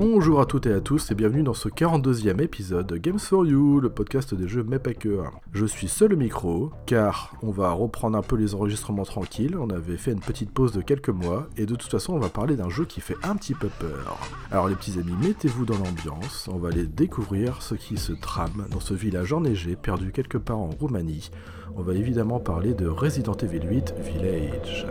Bonjour à toutes et à tous et bienvenue dans ce 42e épisode de Games for You, le podcast des jeux mais pas que. Je suis seul au micro car on va reprendre un peu les enregistrements tranquilles, on avait fait une petite pause de quelques mois et de toute façon on va parler d'un jeu qui fait un petit peu peur. Alors les petits amis, mettez-vous dans l'ambiance, on va aller découvrir ce qui se trame dans ce village enneigé perdu quelque part en Roumanie. On va évidemment parler de Resident Evil 8 Village.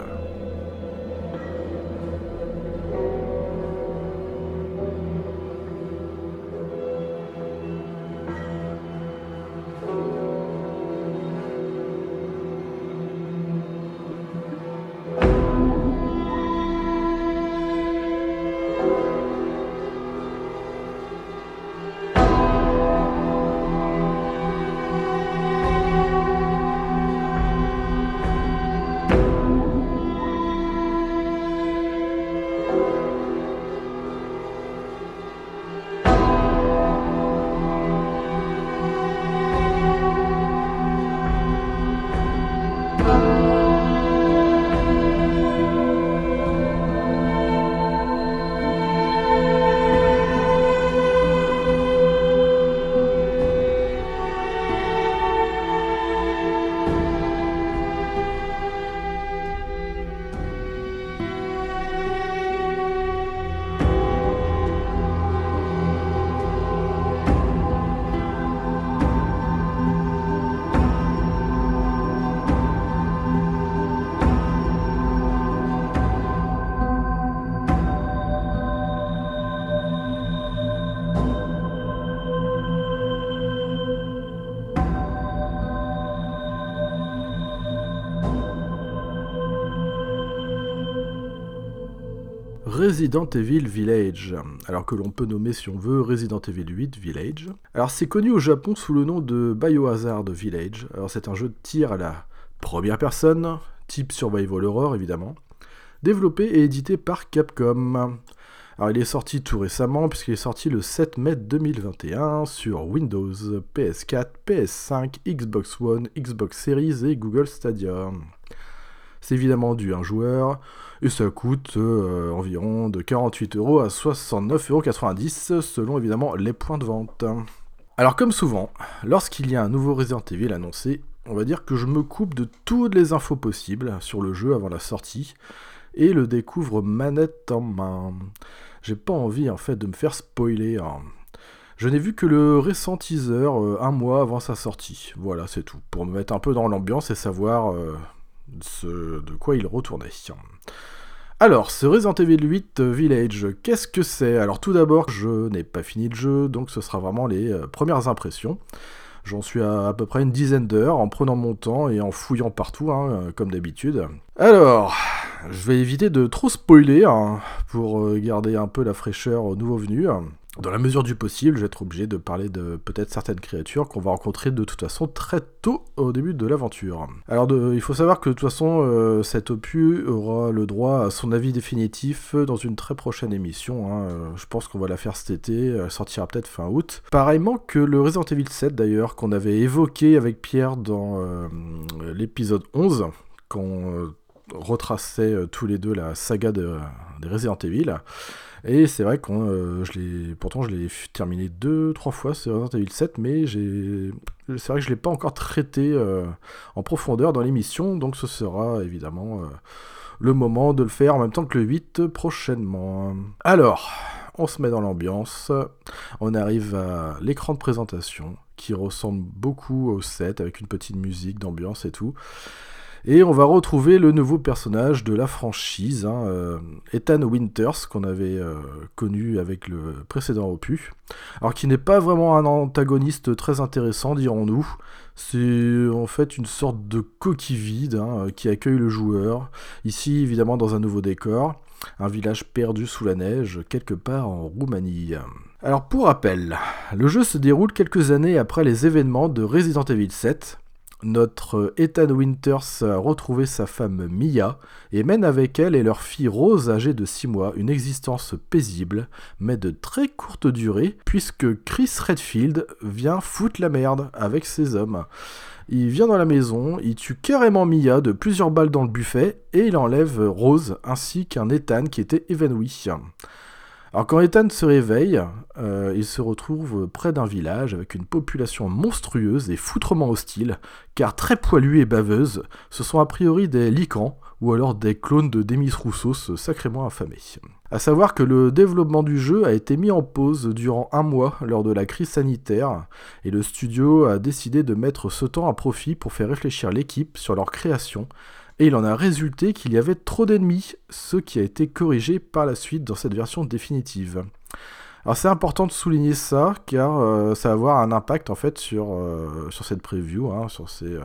Resident Evil Village, alors que l'on peut nommer si on veut Resident Evil 8 Village. Alors c'est connu au Japon sous le nom de Biohazard Village. Alors c'est un jeu de tir à la première personne, type survival horror évidemment, développé et édité par Capcom. Alors il est sorti tout récemment puisqu'il est sorti le 7 mai 2021 sur Windows, PS4, PS5, Xbox One, Xbox Series et Google Stadia. C'est évidemment du un joueur et ça coûte euh, environ de 48 euros à 69,90 euros selon évidemment les points de vente. Alors comme souvent, lorsqu'il y a un nouveau Resident Evil annoncé, on va dire que je me coupe de toutes les infos possibles sur le jeu avant la sortie et le découvre manette en main. J'ai pas envie en fait de me faire spoiler. hein. Je n'ai vu que le récent teaser euh, un mois avant sa sortie. Voilà, c'est tout. Pour me mettre un peu dans l'ambiance et savoir euh, ce- de quoi il retournait. Alors, ce Resident Evil 8 Village, qu'est-ce que c'est? Alors tout d'abord, je n'ai pas fini le jeu, donc ce sera vraiment les euh, premières impressions. J'en suis à peu près une dizaine d'heures en prenant mon temps et en fouillant partout, hein, euh, comme d'habitude. Alors, je vais éviter de trop spoiler hein, pour euh, garder un peu la fraîcheur aux nouveaux venus. Dans la mesure du possible, je vais être obligé de parler de peut-être certaines créatures qu'on va rencontrer de toute façon très tôt au début de l'aventure. Alors il faut savoir que de toute façon, euh, cet opus aura le droit à son avis définitif dans une très prochaine émission. Hein. Euh, je pense qu'on va la faire cet été, elle sortira peut-être fin août. Pareillement que le Resident Evil 7 d'ailleurs, qu'on avait évoqué avec Pierre dans euh, l'épisode 11, quand retraçait tous les deux la saga de, des Resident Evil. Et c'est vrai que euh, pourtant je l'ai terminé deux, trois fois sur Resident Evil 7, mais c'est vrai que je l'ai pas encore traité euh, en profondeur dans l'émission, donc ce sera évidemment euh, le moment de le faire en même temps que le 8 prochainement. Alors, on se met dans l'ambiance, on arrive à l'écran de présentation qui ressemble beaucoup au 7 avec une petite musique d'ambiance et tout. Et on va retrouver le nouveau personnage de la franchise, hein, euh, Ethan Winters, qu'on avait euh, connu avec le précédent opus. Alors qui n'est pas vraiment un antagoniste très intéressant, dirons-nous. C'est en fait une sorte de coquille vide hein, qui accueille le joueur, ici évidemment dans un nouveau décor, un village perdu sous la neige, quelque part en Roumanie. Alors pour rappel, le jeu se déroule quelques années après les événements de Resident Evil 7, notre Ethan Winters a retrouvé sa femme Mia et mène avec elle et leur fille Rose âgée de 6 mois une existence paisible, mais de très courte durée, puisque Chris Redfield vient foutre la merde avec ses hommes. Il vient dans la maison, il tue carrément Mia de plusieurs balles dans le buffet et il enlève Rose ainsi qu'un Ethan qui était évanoui. Alors quand Ethan se réveille, euh, il se retrouve près d'un village avec une population monstrueuse et foutrement hostile, car très poilue et baveuse, ce sont a priori des licans ou alors des clones de Demis Roussos sacrément affamés. A savoir que le développement du jeu a été mis en pause durant un mois lors de la crise sanitaire, et le studio a décidé de mettre ce temps à profit pour faire réfléchir l'équipe sur leur création, et il en a résulté qu'il y avait trop d'ennemis, ce qui a été corrigé par la suite dans cette version définitive. Alors c'est important de souligner ça, car euh, ça va avoir un impact en fait sur, euh, sur cette preview, hein, sur ces... Euh,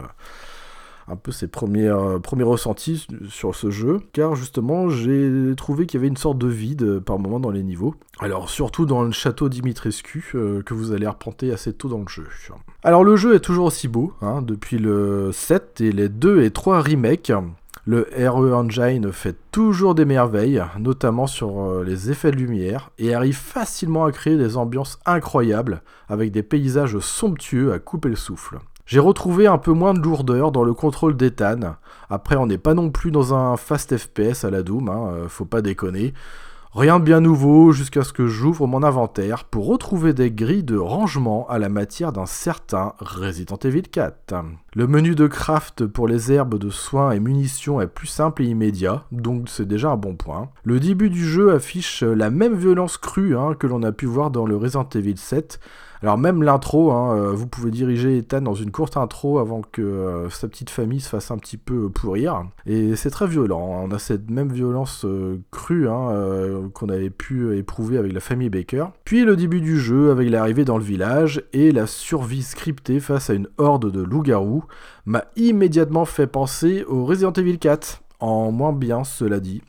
un peu ses premiers, euh, premiers ressentis sur ce jeu, car justement j'ai trouvé qu'il y avait une sorte de vide euh, par moment dans les niveaux. Alors surtout dans le château Dimitrescu, euh, que vous allez replanter assez tôt dans le jeu. Alors le jeu est toujours aussi beau, hein, depuis le 7 et les 2 et 3 remakes. Le RE Engine fait toujours des merveilles, notamment sur les effets de lumière, et arrive facilement à créer des ambiances incroyables, avec des paysages somptueux à couper le souffle. J'ai retrouvé un peu moins de lourdeur dans le contrôle d'Ethan. Après, on n'est pas non plus dans un fast FPS à la Doom, hein, euh, faut pas déconner. Rien de bien nouveau jusqu'à ce que j'ouvre mon inventaire pour retrouver des grilles de rangement à la matière d'un certain Resident Evil 4. Le menu de craft pour les herbes de soins et munitions est plus simple et immédiat, donc c'est déjà un bon point. Le début du jeu affiche la même violence crue hein, que l'on a pu voir dans le Resident Evil 7, alors même l'intro, hein, euh, vous pouvez diriger Ethan dans une courte intro avant que euh, sa petite famille se fasse un petit peu pourrir. Et c'est très violent. Hein. On a cette même violence euh, crue hein, qu'on avait pu éprouver avec la famille Baker. Puis le début du jeu avec l'arrivée dans le village et la survie scriptée face à une horde de loups-garous m'a immédiatement fait penser au Resident Evil 4. En moins bien, cela dit.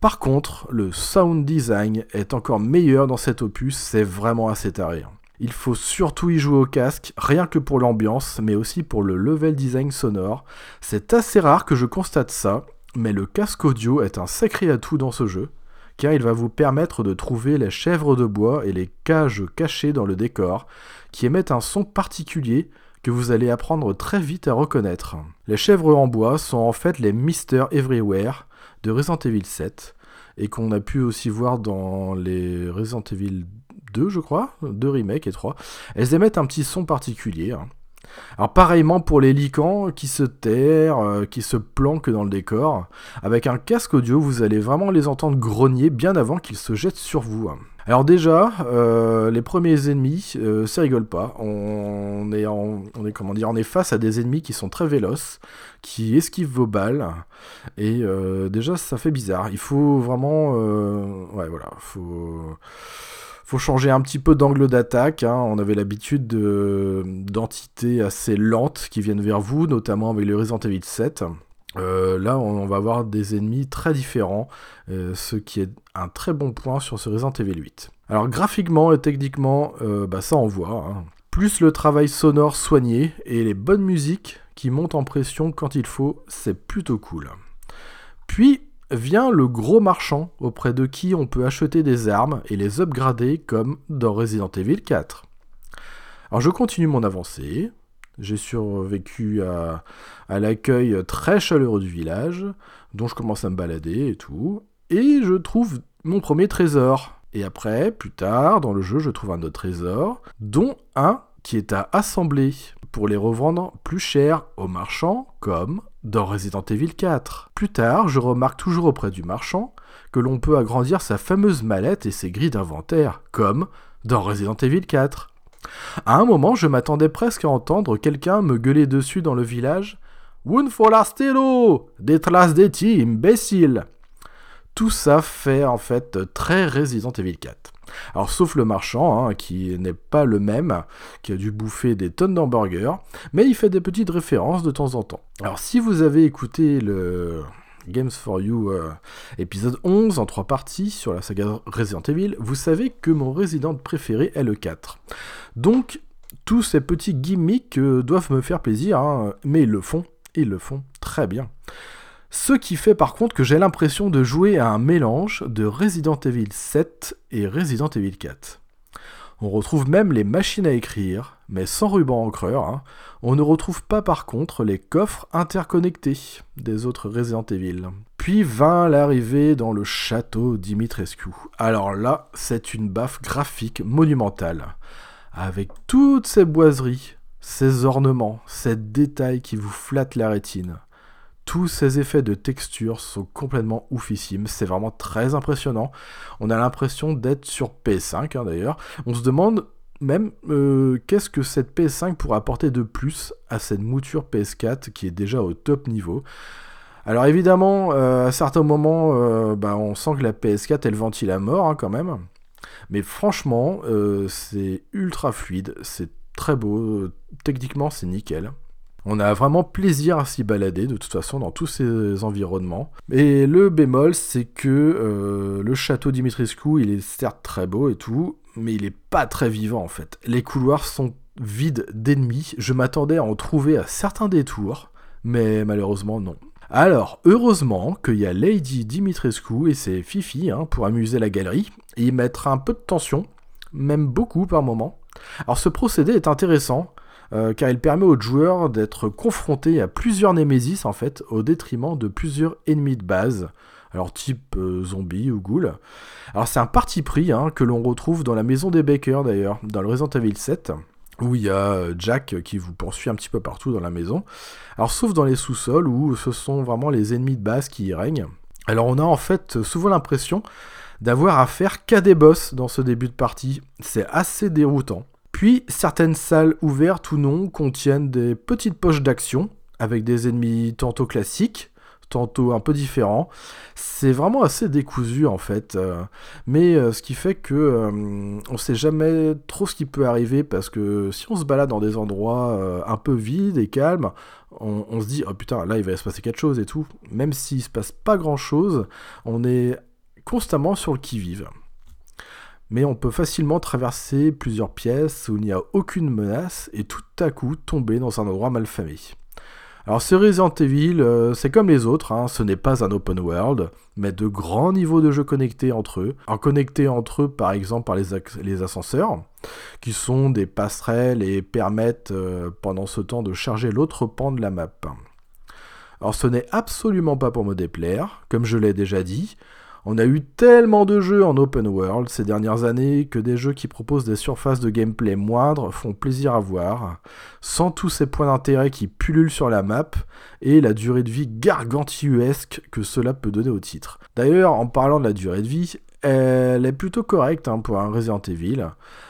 Par contre, le sound design est encore meilleur dans cet opus, c'est vraiment assez taré. Il faut surtout y jouer au casque, rien que pour l'ambiance, mais aussi pour le level design sonore. C'est assez rare que je constate ça, mais le casque audio est un sacré atout dans ce jeu, car il va vous permettre de trouver les chèvres de bois et les cages cachées dans le décor, qui émettent un son particulier que vous allez apprendre très vite à reconnaître. Les chèvres en bois sont en fait les Mister Everywhere de Resident Evil 7, et qu'on a pu aussi voir dans les Resident Evil deux, je crois, deux remakes et trois, elles émettent un petit son particulier. Hein. Alors pareillement pour les licans qui se terrent, euh, qui se planquent dans le décor, avec un casque audio, vous allez vraiment les entendre grogner bien avant qu'ils se jettent sur vous. Hein. Alors déjà, euh, les premiers ennemis, euh, ça rigole pas. On est, on est comment dire, on est face à des ennemis qui sont très véloces, qui esquivent vos balles, et déjà ça fait bizarre. Il faut vraiment, ouais voilà, faut faut changer un petit peu d'angle d'attaque. Hein. On avait l'habitude d'entités assez lentes qui viennent vers vous, notamment avec le Resident Evil 7. Euh, là, on va avoir des ennemis très différents, euh, ce qui est un très bon point sur ce Resident Evil 8. Alors graphiquement et techniquement, euh, bah, ça envoie. Hein. Plus le travail sonore soigné et les bonnes musiques qui montent en pression quand il faut, c'est plutôt cool. Puis vient le gros marchand auprès de qui on peut acheter des armes et les upgrader comme dans Resident Evil 4. Alors je continue mon avancée, j'ai survécu à, l'accueil très chaleureux du village, dont je commence à me balader et tout, et je trouve mon premier trésor. Et après, plus tard, dans le jeu, je trouve un autre trésor, dont un qui est à assembler pour les revendre plus cher aux marchands, comme dans Resident Evil 4. Plus tard, je remarque toujours auprès du marchand que l'on peut agrandir sa fameuse mallette et ses grilles d'inventaire, comme dans Resident Evil 4. À un moment, je m'attendais presque à entendre quelqu'un me gueuler dessus dans le village. Un forastero Détrace des imbécile Tout ça fait en fait très Resident Evil 4. Alors sauf le marchand, hein, qui n'est pas le même, qui a dû bouffer des tonnes d'hamburgers, mais il fait des petites références de temps en temps. Alors si vous avez écouté le Games for You euh, épisode 11 en trois parties sur la saga Resident Evil, vous savez que mon Resident préféré est le 4. Donc tous ces petits gimmicks euh, doivent me faire plaisir, hein, mais ils le font, ils le font très bien. Ce qui fait par contre que j'ai l'impression de jouer à un mélange de Resident Evil 7 et Resident Evil 4. On retrouve même les machines à écrire, mais sans ruban encreur. Hein. On ne retrouve pas par contre les coffres interconnectés des autres Resident Evil. Puis vint l'arrivée dans le château Dimitrescu. Alors là, c'est une baffe graphique monumentale. Avec toutes ces boiseries, ces ornements, ces détails qui vous flattent la rétine tous ces effets de texture sont complètement oufissimes. C'est vraiment très impressionnant. On a l'impression d'être sur PS5 hein, d'ailleurs. On se demande même euh, qu'est-ce que cette PS5 pourrait apporter de plus à cette mouture PS4 qui est déjà au top niveau. Alors évidemment, euh, à certains moments, euh, bah, on sent que la PS4 elle ventile à mort hein, quand même. Mais franchement, c'est ultra fluide, c'est très beau, techniquement c'est nickel. On a vraiment plaisir à s'y balader de toute façon dans tous ces environnements. Et le bémol, c'est que euh, le château Dimitrescu, il est certes très beau et tout, mais il est pas très vivant en fait. Les couloirs sont vides d'ennemis. Je m'attendais à en trouver à certains détours, mais malheureusement non. Alors, heureusement qu'il y a Lady Dimitrescu et ses Fifi hein, pour amuser la galerie et y mettre un peu de tension, même beaucoup par moment. Alors ce procédé est intéressant euh, car il permet aux joueurs d'être confrontés à plusieurs Némésis en fait, au détriment de plusieurs ennemis de base, alors type euh, zombie ou ghoul. Alors c'est un parti pris hein, que l'on retrouve dans la maison des Baker d'ailleurs, dans le Resident Evil 7 où il y a euh, Jack qui vous poursuit un petit peu partout dans la maison. Alors sauf dans les sous-sols où ce sont vraiment les ennemis de base qui y règnent. Alors on a en fait souvent l'impression d'avoir à faire qu'à des boss dans ce début de partie. C'est assez déroutant. Puis certaines salles ouvertes ou non contiennent des petites poches d'action avec des ennemis tantôt classiques, tantôt un peu différents. C'est vraiment assez décousu en fait, euh, mais euh, ce qui fait que euh, sait jamais trop ce qui peut arriver parce que si on se balade dans des endroits un peu vides et calmes, on, se dit oh putain là il va se passer quelque chose et tout. Même s'il se passe pas grand chose, on est constamment sur le qui vive mais on peut facilement traverser plusieurs pièces où il n'y a aucune menace et tout à coup tomber dans un endroit malfamé. Alors ce Resident Evil, euh, c'est comme les autres, hein, ce n'est pas un open world, mais de grands niveaux de jeu connectés entre eux. En connectés entre eux par exemple par les, ascenseurs, qui sont des passerelles et permettent euh, pendant ce temps de charger l'autre pan de la map. Alors ce n'est absolument pas pour me déplaire, comme je l'ai déjà dit, on a eu tellement de jeux en open world ces dernières années que des jeux qui proposent des surfaces de gameplay moindres font plaisir à voir, sans tous ces points d'intérêt qui pullulent sur la map et la durée de vie gargantuesque que cela peut donner au titre. D'ailleurs, en parlant de la durée de vie, elle est plutôt correcte hein, pour un Resident Evil.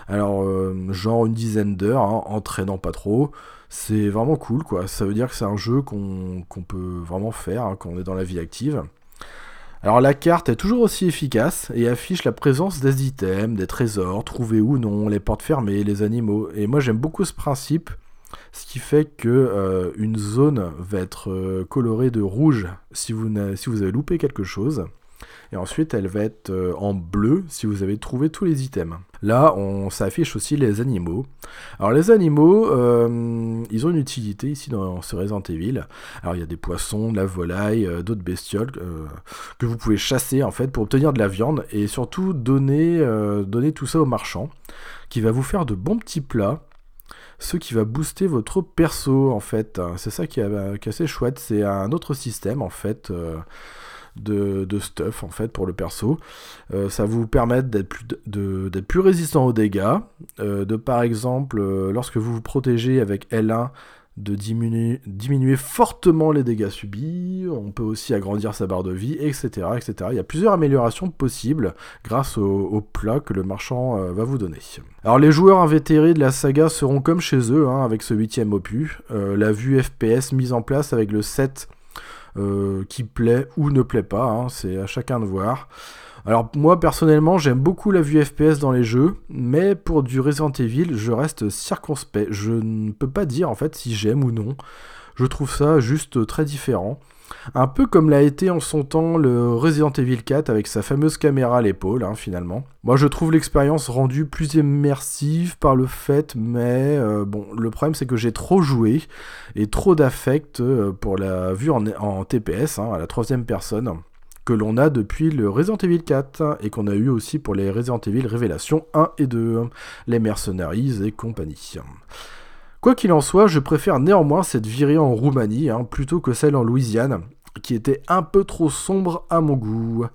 Alors, euh, genre une dizaine d'heures, hein, entraînant pas trop. C'est vraiment cool, quoi. Ça veut dire que c'est un jeu qu'on peut vraiment faire hein, quand on est dans la vie active. Alors la carte est toujours aussi efficace et affiche la présence des items, des trésors, trouvés ou non, les portes fermées, les animaux. Et moi j'aime beaucoup ce principe ce qui fait que euh, une zone va être euh, colorée de rouge si vous, si vous avez loupé quelque chose. Et ensuite, elle va être euh, en bleu si vous avez trouvé tous les items. Là, on s'affiche aussi les animaux. Alors les animaux, ils ont une utilité ici dans ce Resident Evil. Alors il y a des poissons, de la volaille, d'autres bestioles que vous pouvez chasser en fait pour obtenir de la viande et surtout donner, donner tout ça au marchand qui va vous faire de bons petits plats ce qui va booster votre perso en fait. C'est ça qui est, assez chouette, c'est un autre système en fait. Euh, de, stuff en fait pour le perso. Euh, ça vous permettre d'être plus, plus résistant aux dégâts. Euh, de par exemple, lorsque vous vous protégez avec L1 de diminuer, diminuer fortement les dégâts subis, on peut aussi agrandir sa barre de vie, etc. etc. Il y a plusieurs améliorations possibles grâce au, plat que le marchand euh, va vous donner. Alors les joueurs invétérés de la saga seront comme chez eux, hein, avec ce huitième opus, euh, la vue FPS mise en place avec le set euh, qui plaît ou ne plaît pas, hein, c'est à chacun de voir. Alors moi personnellement j'aime beaucoup la vue FPS dans les jeux, mais pour du Resident Evil je reste circonspect. Je ne peux pas dire en fait si j'aime ou non. Je trouve ça juste très différent. Un peu comme l'a été en son temps le Resident Evil 4 avec sa fameuse caméra à l'épaule, hein, finalement. Moi, je trouve l'expérience rendue plus immersive par le fait, mais euh, bon, le problème c'est que j'ai trop joué et trop d'affect euh, pour la vue en, TPS, hein, à la troisième personne que l'on a depuis le Resident Evil 4 et qu'on a eu aussi pour les Resident Evil Révélation 1 et 2, les Mercenaries et compagnie. Quoi qu'il en soit, je préfère néanmoins cette virée en Roumanie hein, plutôt que celle en Louisiane, qui était un peu trop sombre à mon goût.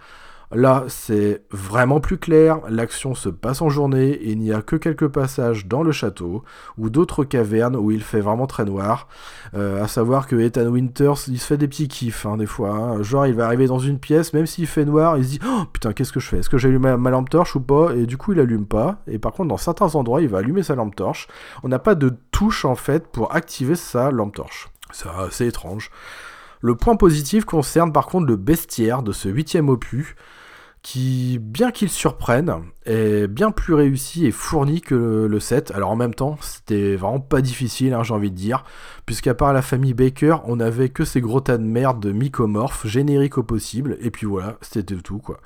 Là, c'est vraiment plus clair, l'action se passe en journée et il n'y a que quelques passages dans le château ou d'autres cavernes où il fait vraiment très noir. Euh, à savoir que Ethan Winters, il se fait des petits kiffs hein, des fois. Hein. Genre, il va arriver dans une pièce, même s'il fait noir, il se dit oh, putain, qu'est-ce que je fais? Est-ce que j'allume ma, lampe torche ou pas? Et du coup, il allume pas. Et par contre, dans certains endroits, il va allumer sa lampe torche. On n'a pas de touche en fait pour activer sa lampe torche. C'est étrange. Le point positif concerne par contre le bestiaire de ce huitième opus qui, bien qu'il surprenne, est bien plus réussi et fourni que le, 7. Alors en même temps, c'était vraiment pas difficile, hein, j'ai envie de dire, puisqu'à part la famille Baker, on avait que ces gros tas de merde de mycomorphes, génériques au possible, et puis voilà, c'était tout quoi.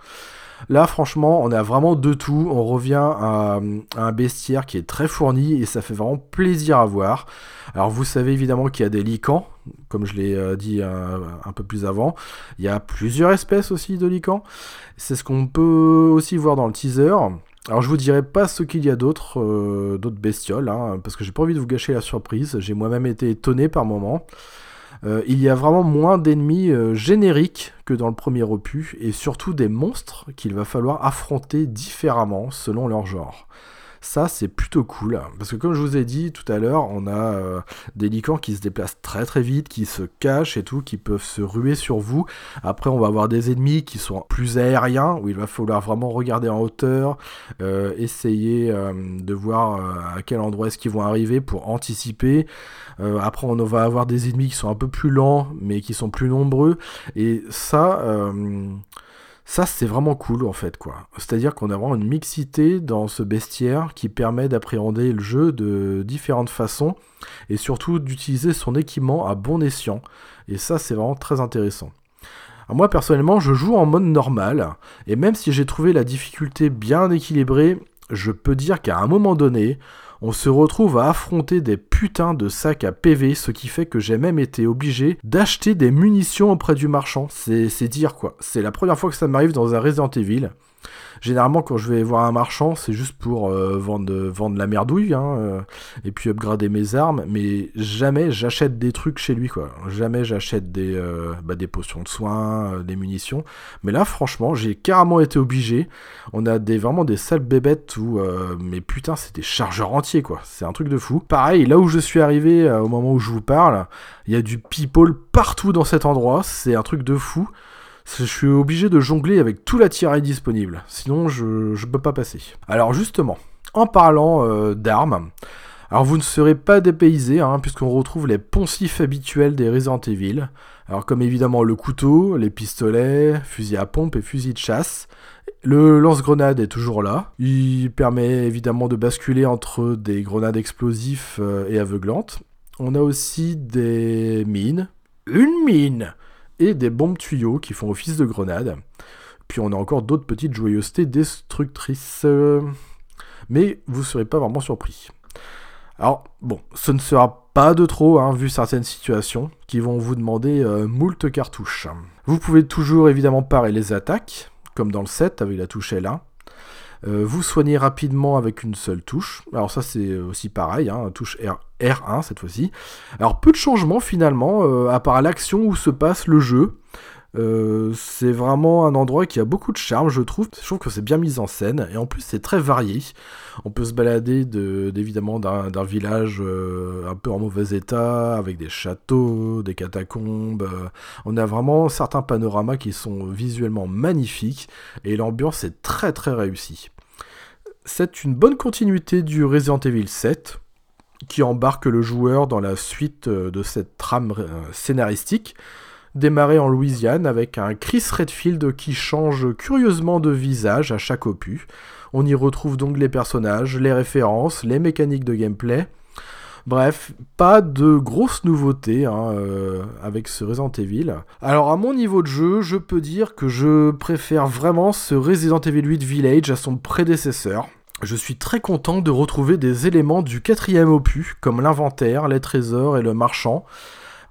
Là, franchement, on a vraiment de tout. On revient à, un bestiaire qui est très fourni et ça fait vraiment plaisir à voir. Alors, vous savez évidemment qu'il y a des licans, comme je l'ai euh, dit euh, un, peu plus avant. Il y a plusieurs espèces aussi de licans. C'est ce qu'on peut aussi voir dans le teaser. Alors je vous dirai pas ce qu'il y a d'autres euh, bestioles, hein, parce que j'ai pas envie de vous gâcher la surprise. J'ai moi-même été étonné par moments. Euh, il y a vraiment moins d'ennemis euh, génériques que dans le premier opus, et surtout des monstres qu'il va falloir affronter différemment selon leur genre. Ça, c'est plutôt cool. Parce que comme je vous ai dit tout à l'heure, on a euh, des licans qui se déplacent très très vite, qui se cachent et tout, qui peuvent se ruer sur vous. Après, on va avoir des ennemis qui sont plus aériens, où il va falloir vraiment regarder en hauteur, euh, essayer euh, de voir à quel endroit est-ce qu'ils vont arriver pour anticiper. après, on va avoir des ennemis qui sont un peu plus lents, mais qui sont plus nombreux. Et ça... Ça, c'est vraiment cool en fait, quoi. C'est-à-dire qu'on a vraiment une mixité dans ce bestiaire qui permet d'appréhender le jeu de différentes façons et surtout d'utiliser son équipement à bon escient. Et ça, c'est vraiment très intéressant. moi, personnellement, je joue en mode normal et même si j'ai trouvé la difficulté bien équilibrée, je peux dire qu'à un moment donné, on se retrouve à affronter des putains de sacs à PV, ce qui fait que j'ai même été obligé d'acheter des munitions auprès du marchand. C'est dire quoi. C'est la première fois que ça m'arrive dans un Resident Evil. Généralement, quand je vais voir un marchand, c'est juste pour euh, vendre, vendre la merdouille hein, euh, et puis upgrader mes armes. Mais jamais j'achète des trucs chez lui, quoi. Jamais j'achète des, euh, bah, des potions de soins, des munitions. Mais là, franchement, j'ai carrément été obligé. On a des, vraiment des sales bébêtes où, mais putain, c'est des chargeurs entiers, quoi. C'est un truc de fou. Pareil, là où je suis arrivé au moment où je vous parle, il y a du people partout dans cet endroit. C'est un truc de fou. Je suis obligé de jongler avec tout l'attirail disponible, sinon je ne peux pas passer. Alors justement, en parlant euh, d'armes, alors vous ne serez pas dépaysé, hein, puisqu'on retrouve les poncifs habituels des Resident Evil. Alors comme évidemment le couteau, les pistolets, fusil à pompe et fusil de chasse. Le lance-grenade est toujours là. Il permet évidemment de basculer entre des grenades explosives euh, et aveuglantes. On a aussi des mines, une mine, et des bombes tuyaux qui font office de grenades. Puis on a encore d'autres petites joyeusetés destructrices. Mais vous ne serez pas vraiment surpris. Alors, bon, ce ne sera pas de trop, hein, vu certaines situations, qui vont vous demander euh, moult cartouches. Vous pouvez toujours évidemment parer les attaques, comme dans le 7 avec la touche L1. Euh, vous soignez rapidement avec une seule touche. Alors ça c'est aussi pareil, hein, touche R, R1 cette fois-ci. Alors peu de changements finalement, euh, à part l'action où se passe le jeu. Euh, c'est vraiment un endroit qui a beaucoup de charme, je trouve. Je trouve que c'est bien mis en scène et en plus c'est très varié. On peut se balader de, évidemment d'un village euh, un peu en mauvais état, avec des châteaux, des catacombes. euh, on a vraiment certains panoramas qui sont visuellement magnifiques et l'ambiance est très très réussie. C'est une bonne continuité du Resident Evil 7 qui embarque le joueur dans la suite de cette trame scénaristique démarré en Louisiane avec un Chris Redfield qui change curieusement de visage à chaque opus. On y retrouve donc les personnages, les références, les mécaniques de gameplay. Bref, pas de grosses nouveautés hein, euh, avec ce Resident Evil. Alors à mon niveau de jeu, je peux dire que je préfère vraiment ce Resident Evil 8 Village à son prédécesseur. Je suis très content de retrouver des éléments du quatrième opus, comme l'inventaire, les trésors et le marchand.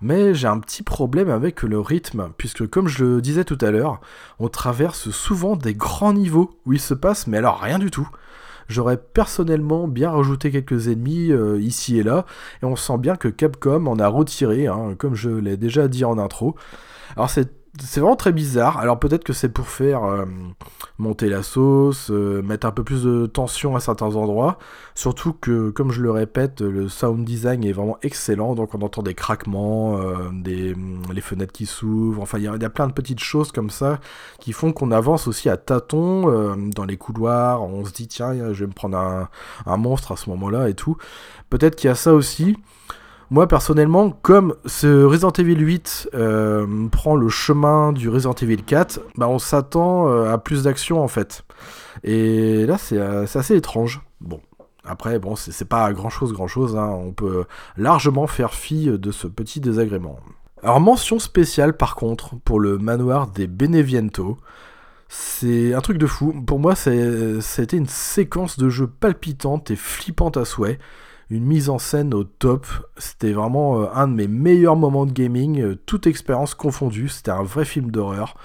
Mais j'ai un petit problème avec le rythme, puisque comme je le disais tout à l'heure, on traverse souvent des grands niveaux où il se passe, mais alors rien du tout. J'aurais personnellement bien rajouté quelques ennemis euh, ici et là, et on sent bien que Capcom en a retiré, hein, comme je l'ai déjà dit en intro. Alors c'est vraiment très bizarre. Alors peut-être que c'est pour faire euh, monter la sauce, euh, mettre un peu plus de tension à certains endroits. Surtout que, comme je le répète, le sound design est vraiment excellent. Donc on entend des craquements, euh, des, les fenêtres qui s'ouvrent. Enfin, il y, y a plein de petites choses comme ça qui font qu'on avance aussi à tâtons dans les couloirs. On se dit, tiens, je vais me prendre un, un monstre à ce moment-là et tout. Peut-être qu'il y a ça aussi. Moi personnellement, comme ce Resident Evil 8 euh, prend le chemin du Resident Evil 4, bah on s'attend euh, à plus d'action en fait. Et là c'est euh, assez étrange. Bon, après bon c'est pas grand chose grand chose, on peut largement faire fi de ce petit désagrément. Alors mention spéciale par contre pour le manoir des Beneviento. C'est un truc de fou. Pour moi, c'était une séquence de jeu palpitante et flippante à souhait une mise en scène au top. C'était vraiment euh, un de mes meilleurs moments de gaming, euh, toute expérience confondue. C'était un vrai film d'horreur.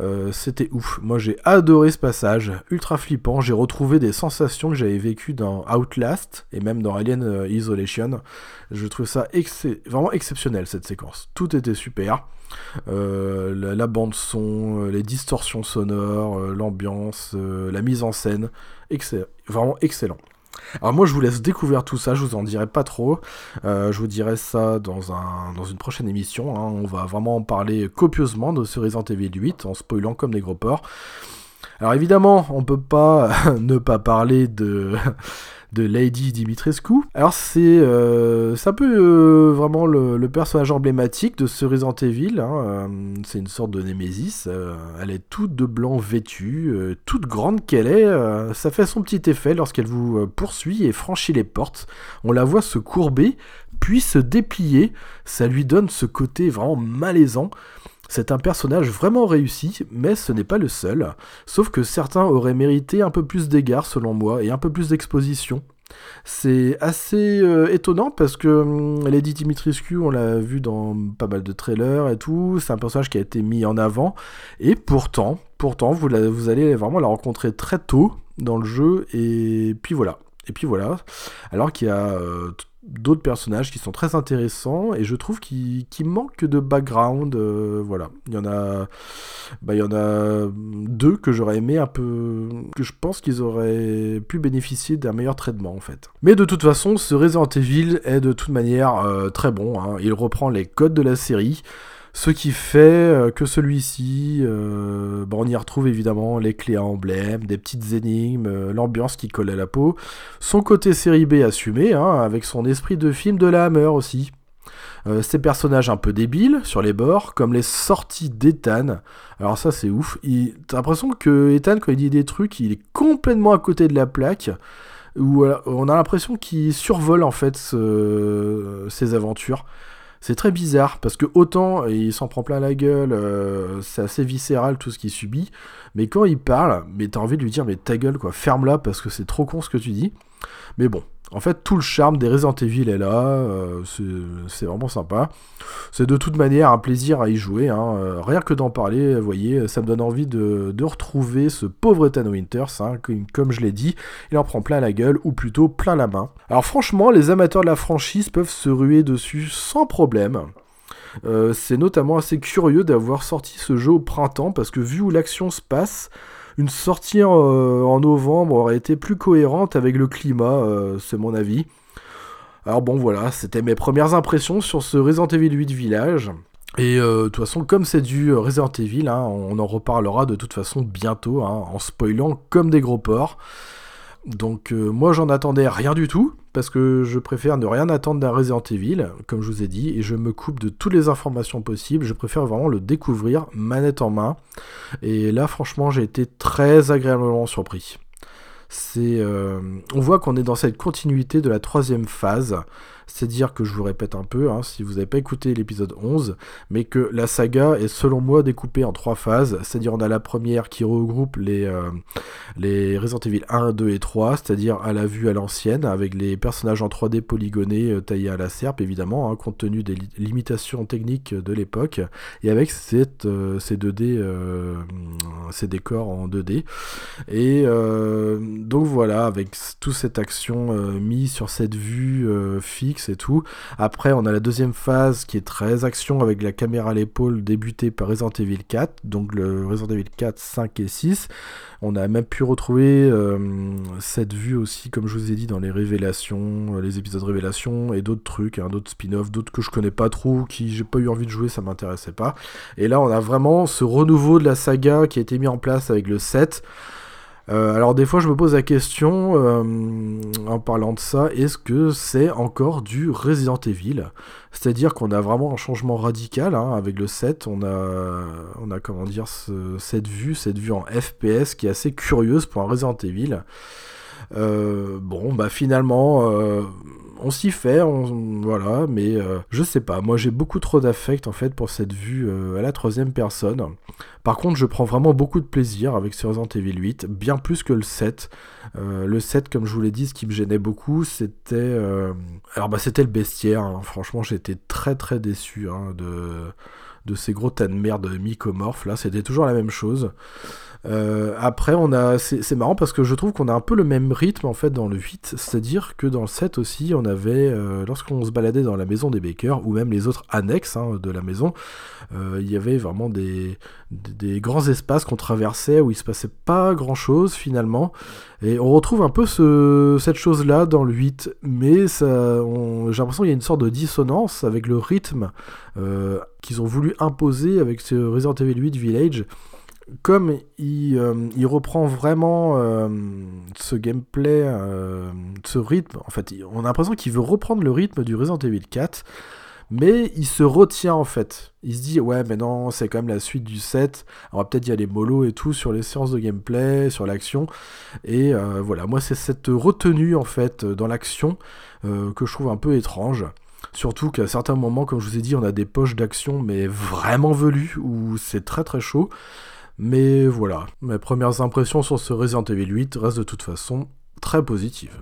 Euh, C'était ouf. Moi j'ai adoré ce passage, ultra flippant. J'ai retrouvé des sensations que j'avais vécues dans Outlast et même dans Alien Isolation. Je trouve ça vraiment exceptionnel cette séquence. Tout était super. La, bande son, les distorsions sonores, l'ambiance, la mise en scène, vraiment excellent. Alors moi je vous laisse découvrir tout ça, je vous en dirai pas trop. Euh, je vous dirai ça dans, un, dans une prochaine émission. hein. On va vraiment en parler copieusement de ce Evil 8 en spoilant comme des gros porcs. Alors évidemment, on peut pas ne pas parler de, de Lady Dimitrescu. Alors c'est euh, un peu euh, vraiment le, personnage emblématique de ce hein. Euh, c'est une sorte de Némésis. Euh, elle est toute de blanc vêtue, toute grande qu'elle est. ça fait son petit effet lorsqu'elle vous poursuit et franchit les portes. On la voit se courber, puis se déplier. Ça lui donne ce côté vraiment malaisant. C'est un personnage vraiment réussi, mais ce n'est pas le seul. Sauf que certains auraient mérité un peu plus d'égards selon moi et un peu plus d'exposition. C'est assez euh, étonnant parce que hum, Lady Dimitrescu, on l'a vu dans pas mal de trailers et tout, c'est un personnage qui a été mis en avant, et pourtant, pourtant, vous, allez vraiment la rencontrer très tôt dans le jeu, et puis voilà. Et puis voilà. Alors qu'il y a euh, d'autres personnages qui sont très intéressants, et je trouve qu'ils qu'ils manquent de background, euh, voilà. Il y en a bah, a deux que j'aurais aimé un peu. que je pense qu'ils auraient pu bénéficier d'un meilleur traitement en fait. Mais de toute façon, ce Resident Evil est de toute manière euh, très bon. hein. Il reprend les codes de la série. Ce qui fait euh, que celui-ci, euh, bah, on y retrouve évidemment les clés à emblème, des petites énigmes, euh, l'ambiance qui colle à la peau, son côté série B assumé, hein, avec son esprit de film de la Hammer aussi. Ces personnages un peu débiles sur les bords, comme les sorties d'Ethan. Alors ça c'est ouf. T'as l'impression que Ethan quand il dit des trucs, il est complètement à côté de la plaque. où on a l'impression qu'il survole en fait ses aventures. C'est très bizarre parce que autant il s'en prend plein la gueule, euh, c'est assez viscéral tout ce qu'il subit, mais quand il parle, mais t'as envie de lui dire mais ta gueule quoi, ferme-la parce que c'est trop con ce que tu dis. Mais bon, en fait, tout le charme des Resident Evil est là, euh, c'est vraiment sympa. C'est de toute manière un plaisir à y jouer, hein. euh, rien que d'en parler, vous voyez, ça me donne envie de, retrouver ce pauvre Ethan Winters, hein, comme, je l'ai dit, il en prend plein la gueule, ou plutôt plein la main. Alors franchement, les amateurs de la franchise peuvent se ruer dessus sans problème. Euh, c'est notamment assez curieux d'avoir sorti ce jeu au printemps, parce que vu où l'action se passe, une sortie en, novembre aurait été plus cohérente avec le climat, euh, c'est mon avis. Alors bon voilà, c'était mes premières impressions sur ce Resident Evil 8 Village. Et euh, de toute façon, comme c'est du Resident Evil, hein, on en reparlera de toute façon bientôt, hein, en spoilant comme des gros porcs. Donc euh, moi j'en attendais rien du tout, parce que je préfère ne rien attendre d'un Resident Evil, comme je vous ai dit, et je me coupe de toutes les informations possibles, je préfère vraiment le découvrir manette en main. Et là franchement j'ai été très agréablement surpris. C'est, euh, on voit qu'on est dans cette continuité de la troisième phase, c'est-à-dire que je vous répète un peu, hein, si vous n'avez pas écouté l'épisode 11, mais que la saga est selon moi découpée en trois phases. C'est-à-dire on a la première qui regroupe les, euh, les Resident Evil 1, 2 et 3, c'est-à-dire à la vue à l'ancienne, avec les personnages en 3D polygonés euh, taillés à la serpe, évidemment, hein, compte tenu des limitations techniques de l'époque, et avec cette, euh, ces 2D, ces décors en 2D. Et donc voilà, avec toute cette action mise sur cette vue fixe, et tout. Après, on a la deuxième phase qui est très action avec la caméra à l'épaule débutée par Resident Evil 4, donc le Resident Evil 4, 5 et 6. On a même pu retrouver euh, cette vue aussi, comme je vous ai dit, dans les révélations, euh, les épisodes révélations et d'autres trucs, hein, d'autres spin-offs, d'autres que je connais pas trop, qui j'ai pas eu envie de jouer, ça m'intéressait pas. Et là, on a vraiment ce renouveau de la saga qui a été mis en place avec le 7. Euh, alors des fois je me pose la question euh, en parlant de ça, est-ce que c'est encore du Resident Evil? C'est-à-dire qu'on a vraiment un changement radical hein, avec le 7, on a, on a comment dire cette vue, cette vue en FPS qui est assez curieuse pour un Resident Evil. Euh, bon, bah finalement, on s'y fait, voilà, mais je sais pas. Moi, j'ai beaucoup trop d'affect en fait pour cette vue à la troisième personne. Par contre, je prends vraiment beaucoup de plaisir avec ce Resident Evil 8, bien plus que le 7. Euh, le 7, comme je vous l'ai dit, ce qui me gênait beaucoup, c'était euh, alors bah c'était le bestiaire. Hein. Franchement, j'étais très très déçu hein, de de ces gros tas de merde mycomorphes. Là, c'était toujours la même chose. Euh, après, on a, c'est marrant parce que je trouve qu'on a un peu le même rythme en fait dans le 8, c'est-à-dire que dans le 7 aussi, on avait, euh, lorsqu'on se baladait dans la maison des Bakers ou même les autres annexes hein, de la maison, euh, il y avait vraiment des, des, grands espaces qu'on traversait où il se passait pas grand-chose finalement. Et on retrouve un peu ce, cette chose-là dans le 8, mais j'ai l'impression qu'il y a une sorte de dissonance avec le rythme qu'ils ont voulu imposer avec ce Resident Evil 8 Village comme il, euh, il, reprend vraiment euh, ce gameplay, euh, ce rythme, en fait, on a l'impression qu'il veut reprendre le rythme du Resident Evil 4, mais il se retient en fait. Il se dit, ouais, mais non, c'est quand même la suite du 7, on va peut-être y aller mollo et tout sur les séances de gameplay, sur l'action, et voilà, moi c'est cette retenue en fait dans l'action que je trouve un peu étrange. Surtout qu'à certains moments, comme je vous ai dit, on a des poches d'action, mais vraiment velues, où c'est très très chaud. Mais voilà, mes premières impressions sur ce Resident Evil 8 restent de toute façon très positives.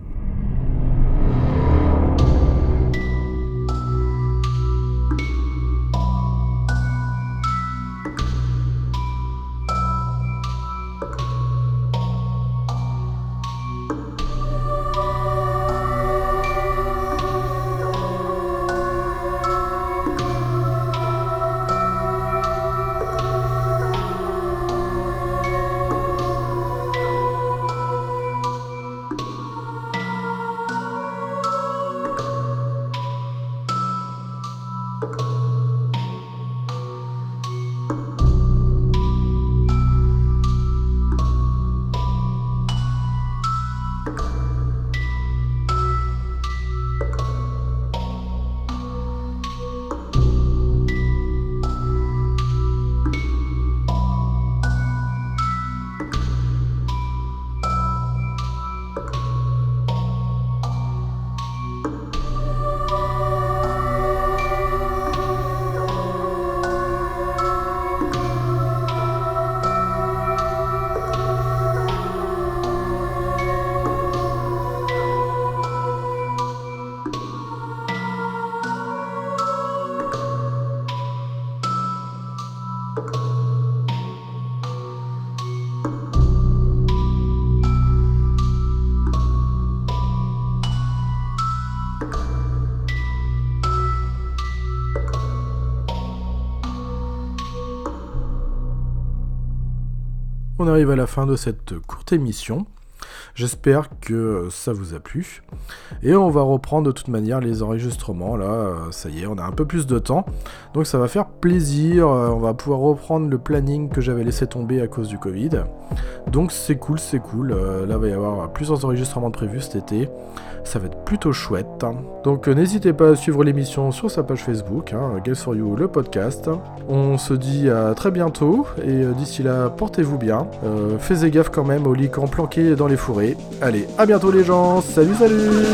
On arrive à la fin de cette courte émission. J'espère que ça vous a plu. Et on va reprendre de toute manière les enregistrements. Là, euh, ça y est, on a un peu plus de temps. Donc ça va faire plaisir. Euh, on va pouvoir reprendre le planning que j'avais laissé tomber à cause du Covid. Donc c'est cool, c'est cool. Euh, là, il va y avoir plusieurs enregistrements de prévus cet été. Ça va être plutôt chouette. Donc n'hésitez pas à suivre l'émission sur sa page Facebook, hein, for You, le podcast. On se dit à très bientôt. Et d'ici là, portez-vous bien. faites gaffe quand même aux licans planqués dans les fourrés. Allez, à bientôt les gens, salut salut